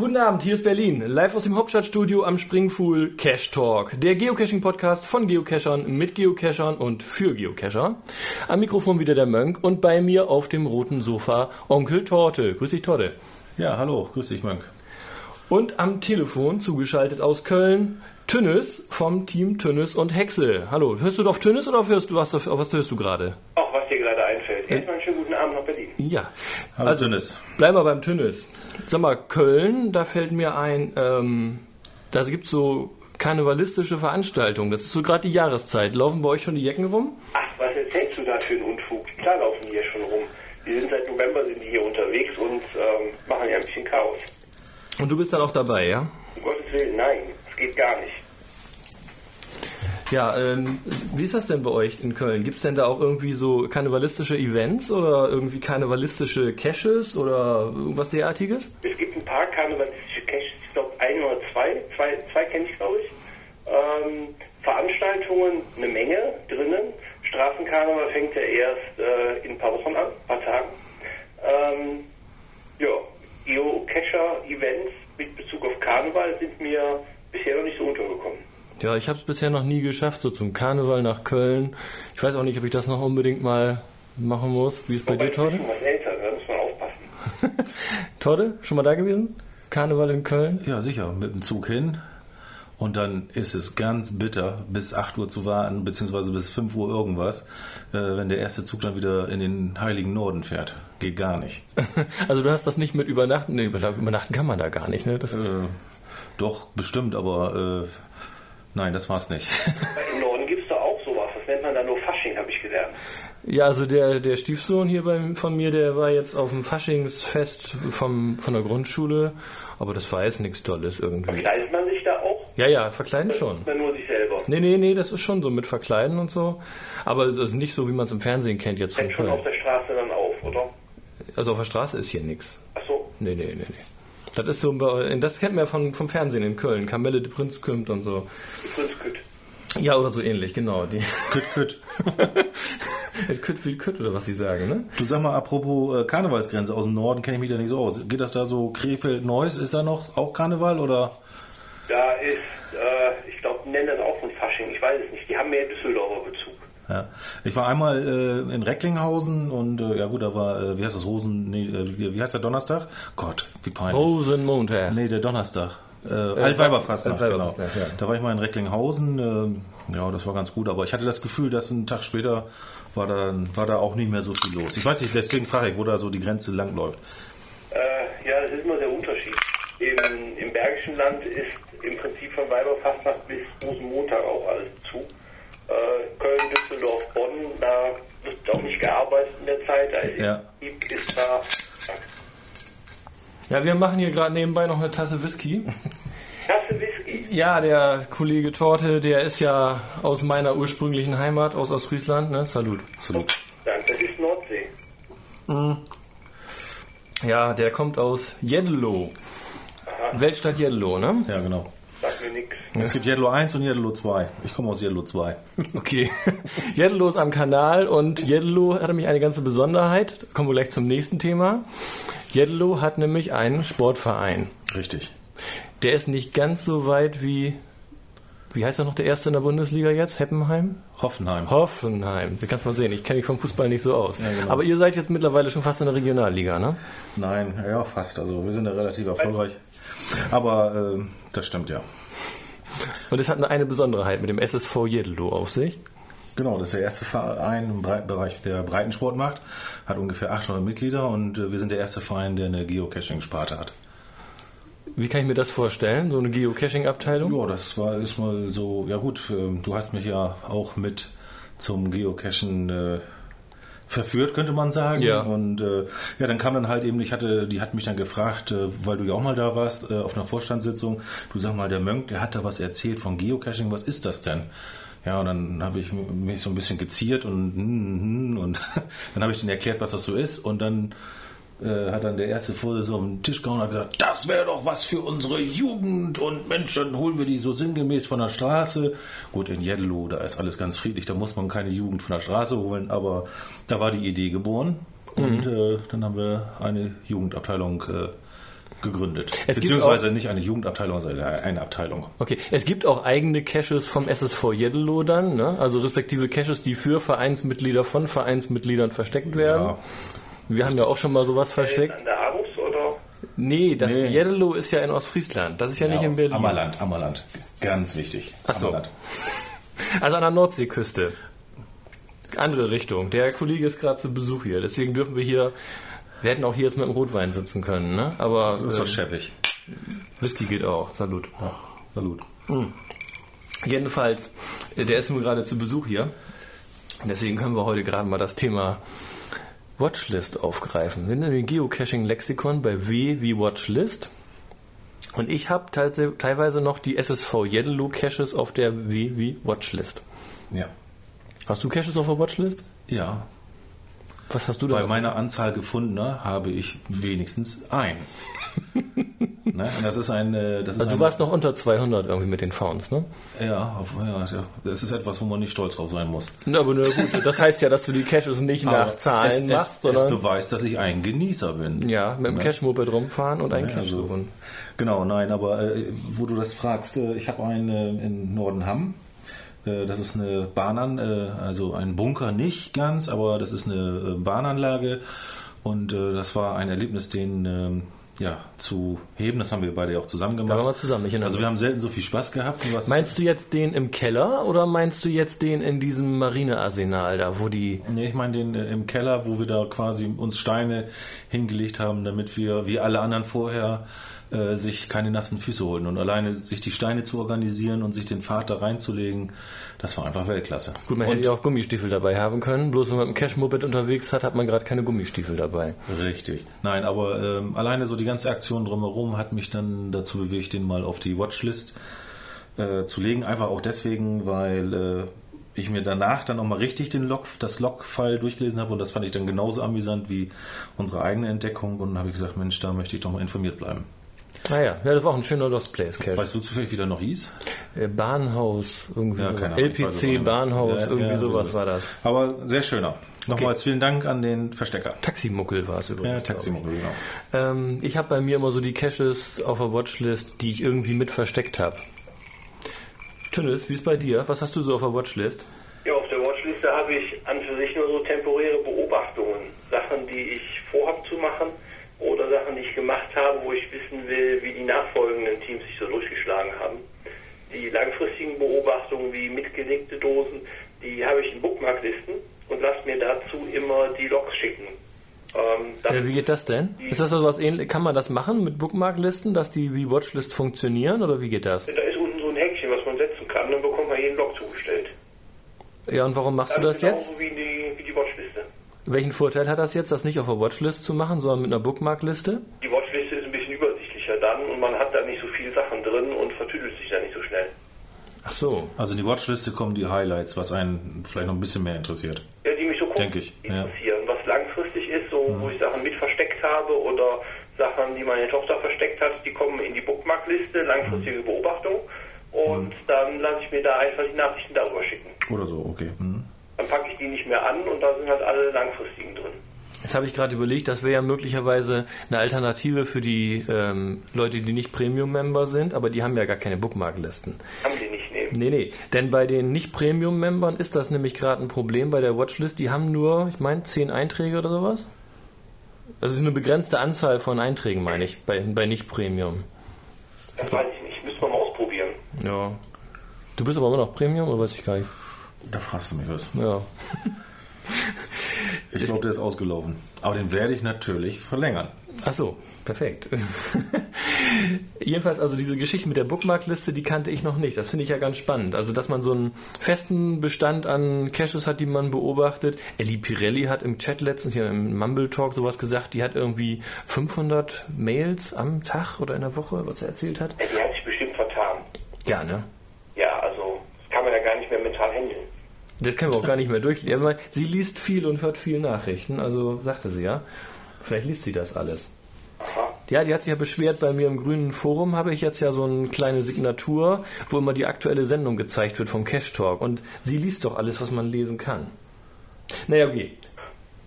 Guten Abend, hier ist Berlin, live aus dem Hauptstadtstudio am Springfuhl Cash Talk, der Geocaching-Podcast von Geocachern mit Geocachern und für Geocacher. Am Mikrofon wieder der Mönk und bei mir auf dem roten Sofa Onkel Torte. Grüß dich, Torte. Ja, hallo, grüß dich, Mönk. Und am Telefon zugeschaltet aus Köln Tünnes vom Team Tünnes und Hexel. Hallo, hörst du auf Tünnes oder auf hörst du was, auf was hörst du gerade? Auch was dir gerade einfällt. Erstmal einen schönen guten Abend nach Berlin. Ja. Hallo, also, Tünnes. Bleiben wir beim Tünnes. Sag mal, Köln, da fällt mir ein, ähm, da gibt es so karnevalistische Veranstaltungen. Das ist so gerade die Jahreszeit. Laufen bei euch schon die Jecken rum? Ach, was erzählst du da für einen Unfug? Klar laufen die hier schon rum. Die sind seit November sind die hier unterwegs und ähm, machen ja ein bisschen Chaos. Und du bist dann auch dabei, ja? Um Gottes Willen, nein. Das geht gar nicht. Ja, ähm, wie ist das denn bei euch in Köln? Gibt es denn da auch irgendwie so karnevalistische Events oder irgendwie karnevalistische Caches oder irgendwas derartiges? Es gibt ein paar karnevalistische Caches, ich glaube ein oder zwei, zwei, zwei kenne ich glaube ich. Ähm, Veranstaltungen eine Menge drinnen. Straßenkarneval fängt ja erst äh, in ein paar Wochen an, ein paar Tagen. Ähm, ja, Geocacher-Events mit Bezug auf Karneval sind mir bisher noch nicht so untergekommen. Ja, ich habe es bisher noch nie geschafft, so zum Karneval nach Köln. Ich weiß auch nicht, ob ich das noch unbedingt mal machen muss. Wie ist es bei dir, Torde? Was älter, da muss man aufpassen. Torde, schon mal da gewesen? Karneval in Köln? Ja, sicher, mit dem Zug hin. Und dann ist es ganz bitter, bis 8 Uhr zu warten, beziehungsweise bis 5 Uhr irgendwas, äh, wenn der erste Zug dann wieder in den heiligen Norden fährt. Geht gar nicht. Also du hast das nicht mit Übernachten, nee, übernachten kann man da gar nicht, ne? Das äh, doch, bestimmt, aber äh, Nein, das war's nicht. Im Norden gibt es da auch sowas. Das nennt man da nur Fasching, habe ich gelernt. Ja, also der, der Stiefsohn hier bei, von mir, der war jetzt auf dem Faschingsfest vom, von der Grundschule, aber das war jetzt nichts Tolles irgendwie. Verkleidet man sich da auch? Ja, ja, verkleiden schon. Oder nur sich selber? Nee, nee, nee, das ist schon so mit Verkleiden und so. Aber es ist nicht so, wie man es im Fernsehen kennt jetzt von schon auf der Straße dann auf, oder? Also auf der Straße ist hier nichts. Ach so. Nee, nee, nee, nee. Das ist so, das kennt man ja vom, vom Fernsehen in Köln. Kamelle de Prinz kümmt und so. Prinz Kütt. Ja, oder so ähnlich, genau. Die Kütt, Kütt. Kütt wie Kütt, oder was sie sagen, ne? Du sag mal, apropos äh, Karnevalsgrenze aus dem Norden, kenne ich mich da nicht so aus. Geht das da so Krefeld-Neuss? Ist da noch auch Karneval, oder? Da ist, äh, ich glaube, nennen das auch von Fasching. Ich weiß es nicht. Die haben mehr Düsseldorfer Bezug. Ja. Ich war einmal äh, in Recklinghausen und äh, ja gut, da war, äh, wie heißt das, Rosen, nee, äh, wie, wie heißt der Donnerstag? Gott, wie peinlich. Rosenmontag. Nee, der Donnerstag. Äh, äh, Altweiberfastnacht, genau. Ja. Da war ich mal in Recklinghausen, äh, ja, das war ganz gut, aber ich hatte das Gefühl, dass ein Tag später war da, war da auch nicht mehr so viel los. Ich weiß nicht, deswegen frage ich, wo da so die Grenze langläuft. Äh, ja, das ist immer der Unterschied. Im, Im Bergischen Land ist im Prinzip von Weiberfastnacht bis Rosenmontag auch alles zu. Äh, Köln, Düsseldorf, Bonn, da wird auch nicht gearbeitet in der Zeit. Ist, ja. ist da. Ja, wir machen hier gerade nebenbei noch eine Tasse Whisky. Tasse Whisky? Ja, der Kollege Torte, der ist ja aus meiner ursprünglichen Heimat, aus Ostfriesland, ne? Salut. Salut. Danke, das ist Nordsee. Mhm. Ja, der kommt aus Jedlo. Weltstadt Jedlo, ne? Ja, genau. Sagt mir nichts. Es gibt Yellow 1 und Yellow 2. Ich komme aus Yellow 2. Okay. Yellow ist am Kanal und Yellow hat nämlich eine ganze Besonderheit. Kommen wir gleich zum nächsten Thema. Yellow hat nämlich einen Sportverein. Richtig. Der ist nicht ganz so weit wie wie heißt er noch der erste in der Bundesliga jetzt? Heppenheim? Hoffenheim. Hoffenheim. Da kannst du mal sehen. Ich kenne mich vom Fußball nicht so aus. Ja, genau. Aber ihr seid jetzt mittlerweile schon fast in der Regionalliga, ne? Nein, ja, fast. Also wir sind ja relativ erfolgreich. Aber äh, das stimmt ja. Und es hat eine Besonderheit mit dem SSV Jeddelo auf sich. Genau, das ist der erste Verein im Bereich der Breitensportmarkt, hat ungefähr 800 Mitglieder und äh, wir sind der erste Verein, der eine Geocaching-Sparte hat. Wie kann ich mir das vorstellen, so eine Geocaching-Abteilung? Ja, das war ist mal so, ja gut, ähm, du hast mich ja auch mit zum Geocachen äh, verführt, könnte man sagen. Ja. Und äh, ja, dann kam dann halt eben, ich hatte, die hat mich dann gefragt, äh, weil du ja auch mal da warst, äh, auf einer Vorstandssitzung, du sag mal, der Mönk, der hat da was erzählt von Geocaching, was ist das denn? Ja, und dann habe ich mich so ein bisschen geziert und, hm, hm, und dann habe ich denen erklärt, was das so ist und dann äh, hat dann der erste Vorsitzende auf den Tisch gehauen und hat gesagt, das wäre doch was für unsere Jugend und Mensch, dann holen wir die so sinngemäß von der Straße. Gut, in Jedlo, da ist alles ganz friedlich, da muss man keine Jugend von der Straße holen, aber da war die Idee geboren und mhm. äh, dann haben wir eine Jugendabteilung äh, gegründet. Es Beziehungsweise nicht eine Jugendabteilung, sondern eine Abteilung. Okay, es gibt auch eigene Caches vom SSV Jeddelo dann, ne? also respektive Caches, die für Vereinsmitglieder von Vereinsmitgliedern versteckt werden. Ja. Wir haben ja auch schon mal sowas versteckt. An der Arus oder? Nee, das Nee. Jeddelo ist ja in Ostfriesland, das ist ja, nicht in Berlin. Ammerland, Ammerland. Ganz wichtig. Ach so. Ammerland. Also an der Nordseeküste. Andere Richtung. Der Kollege ist gerade zu Besuch hier, deswegen dürfen wir hier, wir hätten auch hier jetzt mit dem Rotwein sitzen können, ne? aber Das ist doch äh, schäbig. Whisky geht auch. Salut. Salut. Jedenfalls, äh, der ist nun gerade zu Besuch hier. Deswegen können wir heute gerade mal das Thema Watchlist aufgreifen. Wir den Geocaching-Lexikon bei W wie Watchlist. Und ich habe teilweise noch die SSV Jeddelo Caches auf der W wie Watchlist. Ja. Hast du Caches auf der Watchlist? Ja. Was hast du da? Bei meiner Anzahl gefundener habe ich wenigstens ein. ne? Das ist ein. äh, Das ist also du warst noch unter 200 irgendwie mit den Founds, ne? Ja, auf, ja, das ist etwas, wo man nicht stolz drauf sein muss. Na, aber na gut, das heißt ja, dass du die Caches nicht nach Zahlen es, machst, es, es sondern beweist, dass ich ein Genießer bin. ja, mit dem Ne? Cache-Moped rumfahren und einen Ja, also- suchen. Genau, nein, aber äh, wo du das fragst, äh, ich habe einen äh, in Nordenham. Das ist eine Bahnan, äh, also ein Bunker nicht ganz, aber das ist eine äh, Bahnanlage. Und äh, das war ein Erlebnis, den ähm, ja, zu heben. Das haben wir beide ja auch zusammen Da gemacht. waren wir zusammen. Ich also wir haben selten so viel Spaß gehabt. Meinst du jetzt den im Keller oder meinst du jetzt den in diesem Marinearsenal da, wo die. Nee, ich meine den äh, im Keller, wo wir da quasi uns Steine hingelegt haben, damit wir, wie alle anderen vorher, äh, sich keine nassen Füße holen. Und alleine sich die Steine zu organisieren und sich den Pfad da reinzulegen, das war einfach Weltklasse. Gut, man und, hätte ja auch Gummistiefel dabei haben können. Bloß wenn man mit dem Cache-Moped unterwegs hat, hat man gerade keine Gummistiefel dabei. Richtig. Nein, aber ähm, alleine so die ganze Aktion drumherum hat mich dann dazu bewegt, den mal auf die Watchlist äh, zu legen. Einfach auch deswegen, weil äh, ich mir danach dann nochmal richtig den Log, das Log-File durchgelesen habe und das fand ich dann genauso amüsant wie unsere eigene Entdeckung und dann habe ich gesagt, Mensch, da möchte ich doch mal informiert bleiben. Naja, ja, das war auch ein schöner Lost Place Cache. Weißt du zufällig, wie der noch hieß? Äh, Bahnhaus, irgendwie Ja, auch LPC. Bahnhaus, Ja, irgendwie ja, sowas war das. Aber sehr schöner. Nochmals vielen Dank an den Verstecker. Taximuckel war es Ja, übrigens. Taximobil, genau. glaub ich. Ähm, ich habe bei mir immer so die Caches auf der Watchlist, die ich irgendwie mit versteckt habe. Tünnes, wie ist bei dir? Was hast du so auf der Watchlist? Ja, auf der Watchliste habe ich an für sich nur so temporäre Beobachtungen. Sachen, die ich vorhabe zu machen Sachen, die ich gemacht habe, wo ich wissen will, wie die nachfolgenden Teams sich so durchgeschlagen haben. Die langfristigen Beobachtungen wie mitgelegte Dosen, die habe ich in Bookmarklisten und lasse mir dazu immer die Logs schicken. Ähm, Äh, wie geht das denn? Ist das so was ähnlich? Kann man das machen mit Bookmarklisten, dass die wie Watchlist funktionieren oder wie geht das? Da ist unten so ein Häkchen, was man setzen kann, dann bekommt man jeden Log zugestellt. Ja, und warum machst du das genauso jetzt? Die, wie Watchliste. Welchen Vorteil hat das jetzt, das nicht auf der Watchlist zu machen, sondern mit einer Bookmarkliste? Die Watchliste ist ein bisschen übersichtlicher dann und man hat da nicht so viele Sachen drin und vertüdelt sich da nicht so schnell. Ach so. Also in die Watchliste kommen die Highlights, was einen vielleicht noch ein bisschen mehr interessiert. Ja, die mich so Denk ich, ja. interessieren. Was langfristig ist, so wo ich Sachen mit versteckt habe oder Sachen, die meine Tochter versteckt hat, die kommen in die Bookmarkliste, langfristige Beobachtung und dann lasse ich mir da einfach die Nachrichten darüber schicken. Oder so, okay. Dann packe ich die nicht mehr an und da sind halt alle langfristigen drin. Jetzt habe ich gerade überlegt, das wäre ja möglicherweise eine Alternative für die ähm, Leute, die nicht Premium-Member sind, aber die haben ja gar keine Bookmarklisten. Haben die nicht nehmen. Nee, nee. Denn bei den Nicht-Premium-Membern ist das nämlich gerade ein Problem bei der Watchlist. Die haben nur, ich meine, zehn Einträge oder sowas. Also eine begrenzte Anzahl von Einträgen, meine ich, bei, bei Nicht-Premium. Das weiß ich nicht. Müssen wir mal ausprobieren. Ja. Du bist aber immer noch Premium, oder weiß ich gar nicht? Da fragst du mich was. Ja. Ich glaube, der ist ausgelaufen. Aber den werde ich natürlich verlängern. Ach so, perfekt. Jedenfalls, also diese Geschichte mit der Bookmarkliste, die kannte ich noch nicht. Das finde ich ja ganz spannend. Also, dass man so einen festen Bestand an Caches hat, die man beobachtet. Ellie Pirelli hat im Chat letztens hier im Mumble Talk sowas gesagt, die hat irgendwie 500 Mails am Tag oder in der Woche, was er erzählt hat. Ja, die hat sich bestimmt vertan. Ja, ne? Ja, also das kann man ja gar mental handeln. Das können wir auch gar nicht mehr durchlesen. Sie liest viel und hört viel Nachrichten, also sagte sie ja. Vielleicht liest sie das alles. Aha. Ja, die hat sich ja beschwert, bei mir im grünen Forum habe ich jetzt ja so eine kleine Signatur, wo immer die aktuelle Sendung gezeigt wird vom Cash Talk. Und sie liest doch alles, was man lesen kann. Naja, okay.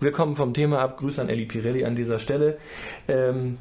Wir kommen vom Thema ab. Grüße an Elli Pirelli an dieser Stelle. Ähm,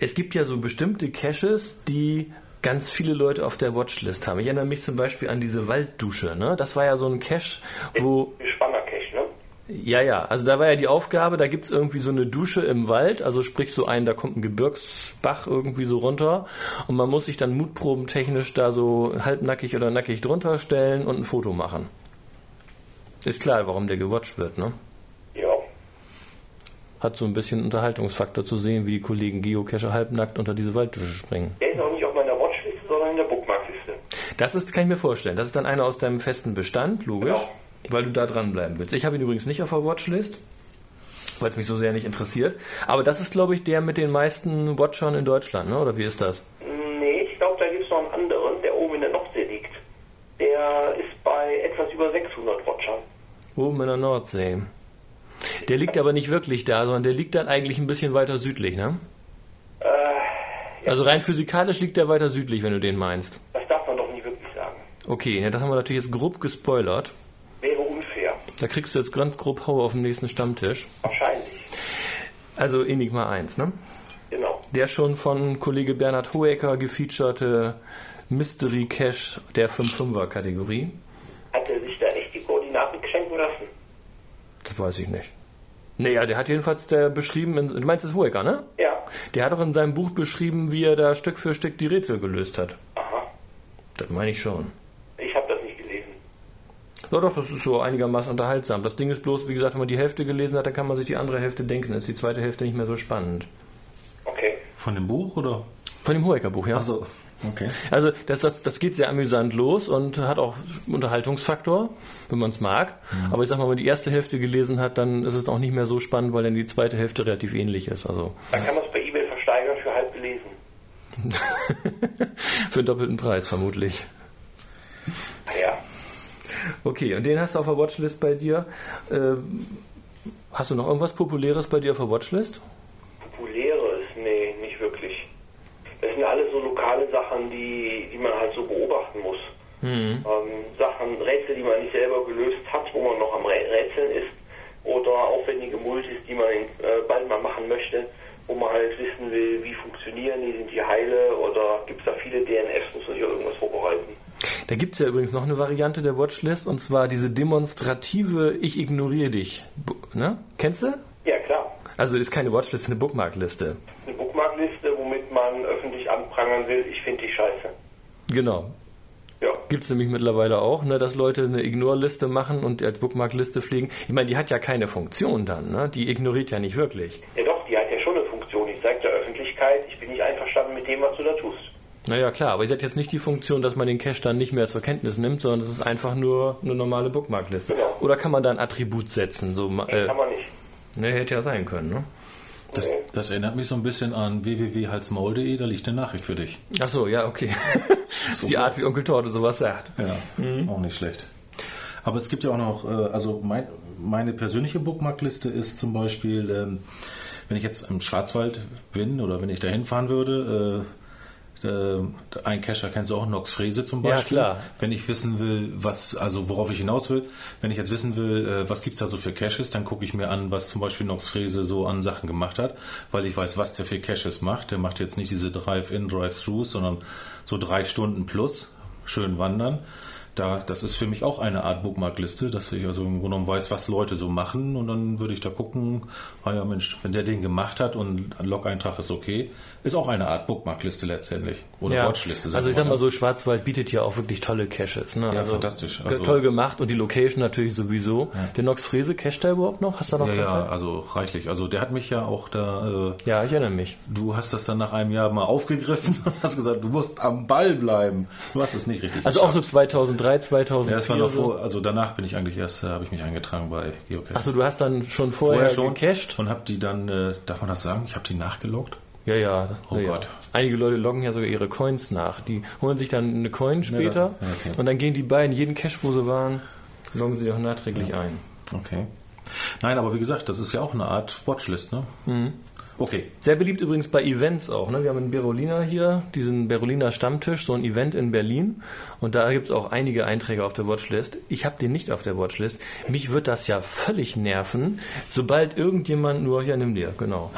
es gibt ja so bestimmte Caches, die ganz viele Leute auf der Watchlist haben. Ich erinnere mich zum Beispiel an diese Walddusche. Ne? Das war ja so ein Cache, wo Spanner-Cache, ne? Ja, ja, also da war ja die Aufgabe, da gibt's irgendwie so eine Dusche im Wald, also sprich so ein, da kommt ein Gebirgsbach irgendwie so runter und man muss sich dann mutprobentechnisch da so halbnackig oder nackig drunter stellen und ein Foto machen. Ist klar, warum der gewatcht wird, ne? Ja. Hat so ein bisschen Unterhaltungsfaktor zu sehen, wie die Kollegen Geocacher halbnackt unter diese Walddusche springen. Der ist auch nicht auf meiner Watchliste, sondern in der Bookmarkliste. Das ist, kann ich mir vorstellen. Das ist dann einer aus deinem festen Bestand, logisch, Genau. weil du da dranbleiben willst. Ich habe ihn übrigens nicht auf der Watchlist, weil es mich so sehr nicht interessiert. Aber das ist, glaube ich, der mit den meisten Watchern in Deutschland, ne? oder wie ist das? Nee, ich glaube, da gibt es noch einen anderen, der oben in der Nordsee liegt. Der ist bei etwas über 600 Watchern. Oben in der Nordsee. Der liegt aber nicht wirklich da, sondern der liegt dann eigentlich ein bisschen weiter südlich, ne? Äh, Also rein physikalisch liegt der weiter südlich, wenn du den meinst. das darf man doch nicht wirklich sagen. Okay, ja, das haben wir natürlich jetzt grob gespoilert. Wäre unfair. Da kriegst du jetzt ganz grob Hau auf dem nächsten Stammtisch. Wahrscheinlich. Also Enigma 1, ne? Genau. Der schon von Kollege Bernhard Hoeker gefeaturete Mystery Cache der 5-5er Kategorie. Hat er sich da echt die Koordinaten schenken lassen? Das weiß ich nicht. Naja, der hat jedenfalls der beschrieben, in, du meinst das Hoeker, ne? Ja. Der hat auch in seinem Buch beschrieben, wie er da Stück für Stück die Rätsel gelöst hat. Aha. Das meine ich schon. Ich habe das nicht gelesen. Ja, doch, das ist so einigermaßen unterhaltsam. Das Ding ist bloß, wie gesagt, wenn man die Hälfte gelesen hat, dann kann man sich die andere Hälfte denken. Dann ist die zweite Hälfte nicht mehr so spannend. Okay. Von dem Buch oder? Von dem Hoeker-Buch, ja. Also, okay. Also das, das, das geht sehr amüsant los und hat auch Unterhaltungsfaktor, wenn man es mag. Aber ich sag mal, wenn man die erste Hälfte gelesen hat, dann ist es auch nicht mehr so spannend, weil dann die zweite Hälfte relativ ähnlich ist. Also Dann kann man es bei eBay versteigern für halb gelesen. für einen doppelten Preis vermutlich. Ja. Okay, und den hast du auf der Watchlist bei dir. Ähm, hast du noch irgendwas Populäres bei dir auf der Watchlist? Populäres? Nee, nicht wirklich. Das sind alles so lokale Sachen, die, die man halt so beobachten muss. Ähm, Sachen, Rätsel, die man nicht selber gelöst hat, wo man noch am Rä- Rätseln ist. Oder aufwendige Multis, die man äh, bald mal machen möchte, wo man halt wissen will, wie funktionieren die, sind die heile oder gibt es da viele DNFs, muss man sich auf irgendwas vorbereiten. Da gibt's ja übrigens noch eine Variante der Watchlist und zwar diese demonstrative Ich ignoriere dich. Ne? Kennst du? Ja, klar. Also ist keine Watchlist, eine Bookmarkliste. Eine Bookmarkliste, womit man öffentlich anprangern will, ich finde die scheiße. Genau. Ja. Gibt's nämlich mittlerweile auch, ne, dass Leute eine Ignore-Liste machen und als Bookmarkliste pflegen. Ich meine, die hat ja keine Funktion dann, ne? Die ignoriert ja nicht wirklich. Ja doch, die hat ja schon eine Funktion. Ich sage der Öffentlichkeit, ich bin nicht einverstanden mit dem, was du da tust. Naja, klar, aber sie hat jetzt nicht die Funktion, dass man den Cache dann nicht mehr zur Kenntnis nimmt, sondern es ist einfach nur eine normale Bookmarkliste. Genau. Oder kann man da ein Attribut setzen? So, äh, kann man nicht. ne, hätte ja sein können, ne? Das, das erinnert mich so ein bisschen an www.halsmaul.de, da liegt eine Nachricht für dich. Ach so, ja, okay. das ist die Art, wie Onkel Torte sowas sagt. Ja, auch nicht schlecht. Aber es gibt ja auch noch, äh, also mein, meine persönliche Bookmarkliste ist zum Beispiel, ähm, wenn ich jetzt im Schwarzwald bin oder wenn ich da hinfahren würde, äh, ein Cacher kennst du auch, Nox Frese zum Ja, Beispiel. klar. Wenn ich wissen will, was, also worauf ich hinaus will, wenn ich jetzt wissen will, äh, was gibt's da so für Caches, dann gucke ich mir an, was zum Beispiel Nox Frese so an Sachen gemacht hat, weil ich weiß, was der für Caches macht. Der macht jetzt nicht diese Drive-In, Drive-Throughs, sondern so drei Stunden plus, schön wandern. Da, das ist für mich auch eine Art Bookmarkliste, dass ich also im Grunde genommen weiß, was Leute so machen und dann würde ich da gucken, ah ja Mensch, wenn der den gemacht hat und ein Log-Eintrag ist okay, ist auch eine Art Bookmarkliste letztendlich. Oder Watchliste. Also ich sag mal ja. so, Schwarzwald bietet ja auch wirklich tolle Caches. Ne? Ja, also, fantastisch. Also- toll gemacht und die Location natürlich sowieso. Der Nox Frese, cache da überhaupt noch? Hast du da noch Ja, ja, also reichlich. Also der hat mich ja auch da, äh, Ja, ich erinnere mich. du hast das dann nach einem Jahr mal aufgegriffen und hast gesagt, du musst am Ball bleiben. Du hast es nicht richtig Also auch geschafft. so 2003, 2004. Ja, das war noch vor, also danach bin ich eigentlich erst, äh, habe ich mich eingetragen bei Geocache. Achso, du hast dann schon vorher, gecached? und habe die dann, äh, darf man das sagen? Ich habe die nachgeloggt. Ja, ja. Oh ja, ja. Gott. Einige Leute loggen ja sogar ihre Coins nach. Die holen sich dann eine Coin später das- ja, okay. und dann gehen die beiden jeden Cache, wo sie waren, loggen sie auch nachträglich ein. Okay. Nein, aber wie gesagt, das ist ja auch eine Art Watchlist, ne? Mhm. Okay. Sehr beliebt übrigens bei Events auch. Ne? Wir haben in Berolina hier diesen Berolina Stammtisch, so ein Event in Berlin. Und da gibt es auch einige Einträge auf der Watchlist. Ich habe den nicht auf der Watchlist. Mich wird das ja völlig nerven, sobald irgendjemand nur, ja nimm dir, genau,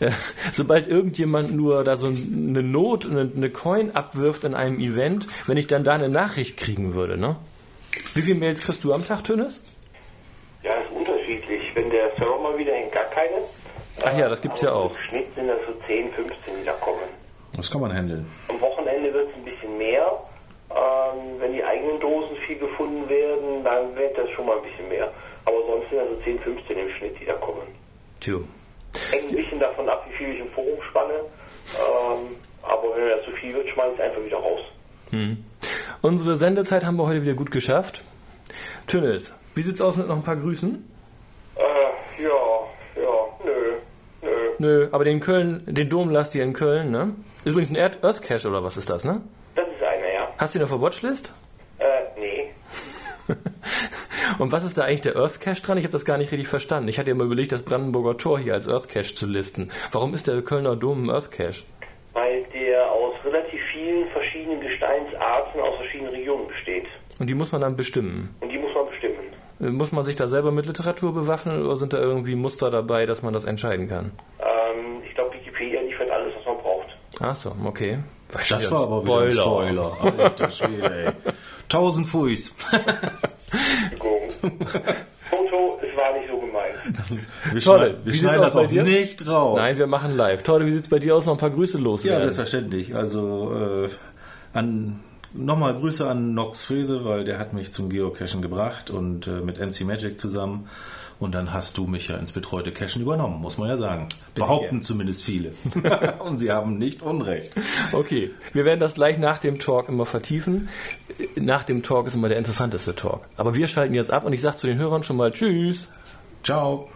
äh, sobald irgendjemand nur da so eine Not, eine, eine Coin abwirft in einem Event, wenn ich dann da eine Nachricht kriegen würde. Ne? Wie viele Mails kriegst du am Tag, Tönes? Ja, ist unterschiedlich. Wenn der Server mal wieder hängt, gar keine. Ach ja, das gibt's ja Aber auch. Im Schnitt sind das so 10, 15, die da kommen. Das kann man handeln. Am Wochenende wird es ein bisschen mehr. Ähm, wenn die eigenen Dosen viel gefunden werden, dann wird das schon mal ein bisschen mehr. Aber sonst sind das so 10, 15 im Schnitt, die da kommen. Tjo. Hängt ein bisschen davon ab, wie viel ich im Forum spanne. Ähm, aber wenn mir das zu viel wird, schmeiß ich es einfach wieder raus. Unsere Sendezeit haben wir heute wieder gut geschafft. Tönnes, wie sieht's aus mit noch ein paar Grüßen? Äh, ja, ja, nö, nö. Aber den Köln, den Dom lasst ihr in Köln, ne? Ist übrigens ein Earth Earth Cache oder was ist das, ne? Das ist einer, ja. Hast du ihn auf der Watchlist? Äh, nee. Und was ist da eigentlich der Earth Cache dran? Ich habe das gar nicht richtig verstanden. Ich hatte ja mal überlegt, das Brandenburger Tor hier als Earth Cache zu listen. Warum ist der Kölner Dom ein Earth Cache? Weil der aus relativ vielen verschiedenen Gesteinsarten aus verschiedenen Regionen besteht. Und die muss man dann bestimmen. Und die muss man bestimmen. Äh, Muss man sich da selber mit Literatur bewaffnen oder sind da irgendwie Muster dabei, dass man das entscheiden kann? Ähm, ich glaube, Wikipedia liefert alles, was man braucht. Ach so, okay. Schon Das wieder war aber wieder ein Spoiler. Alter Schwede, ey. Tausend Fuis. Gegogen. Foto, es war nicht so gemeint. Wir, Toll. schneiden, Wie wir schneiden aus das bei auch dir? nicht raus. Nein, wir machen live. Toll, wie sieht's bei dir aus? Noch ein paar Grüße Ja, loswerden. selbstverständlich. Also äh, an nochmal Grüße an Nox Frese, weil der hat mich zum Geocachen gebracht und äh, mit NC Magic zusammen. Und dann hast du mich ja ins betreute Cachen übernommen, muss man ja sagen. Behaupten zumindest viele. und sie haben nicht Unrecht. Okay, wir werden das gleich nach dem Talk immer vertiefen. Nach dem Talk ist immer der interessanteste Talk. Aber wir schalten jetzt ab und ich sage zu den Hörern schon mal Tschüss. Ciao.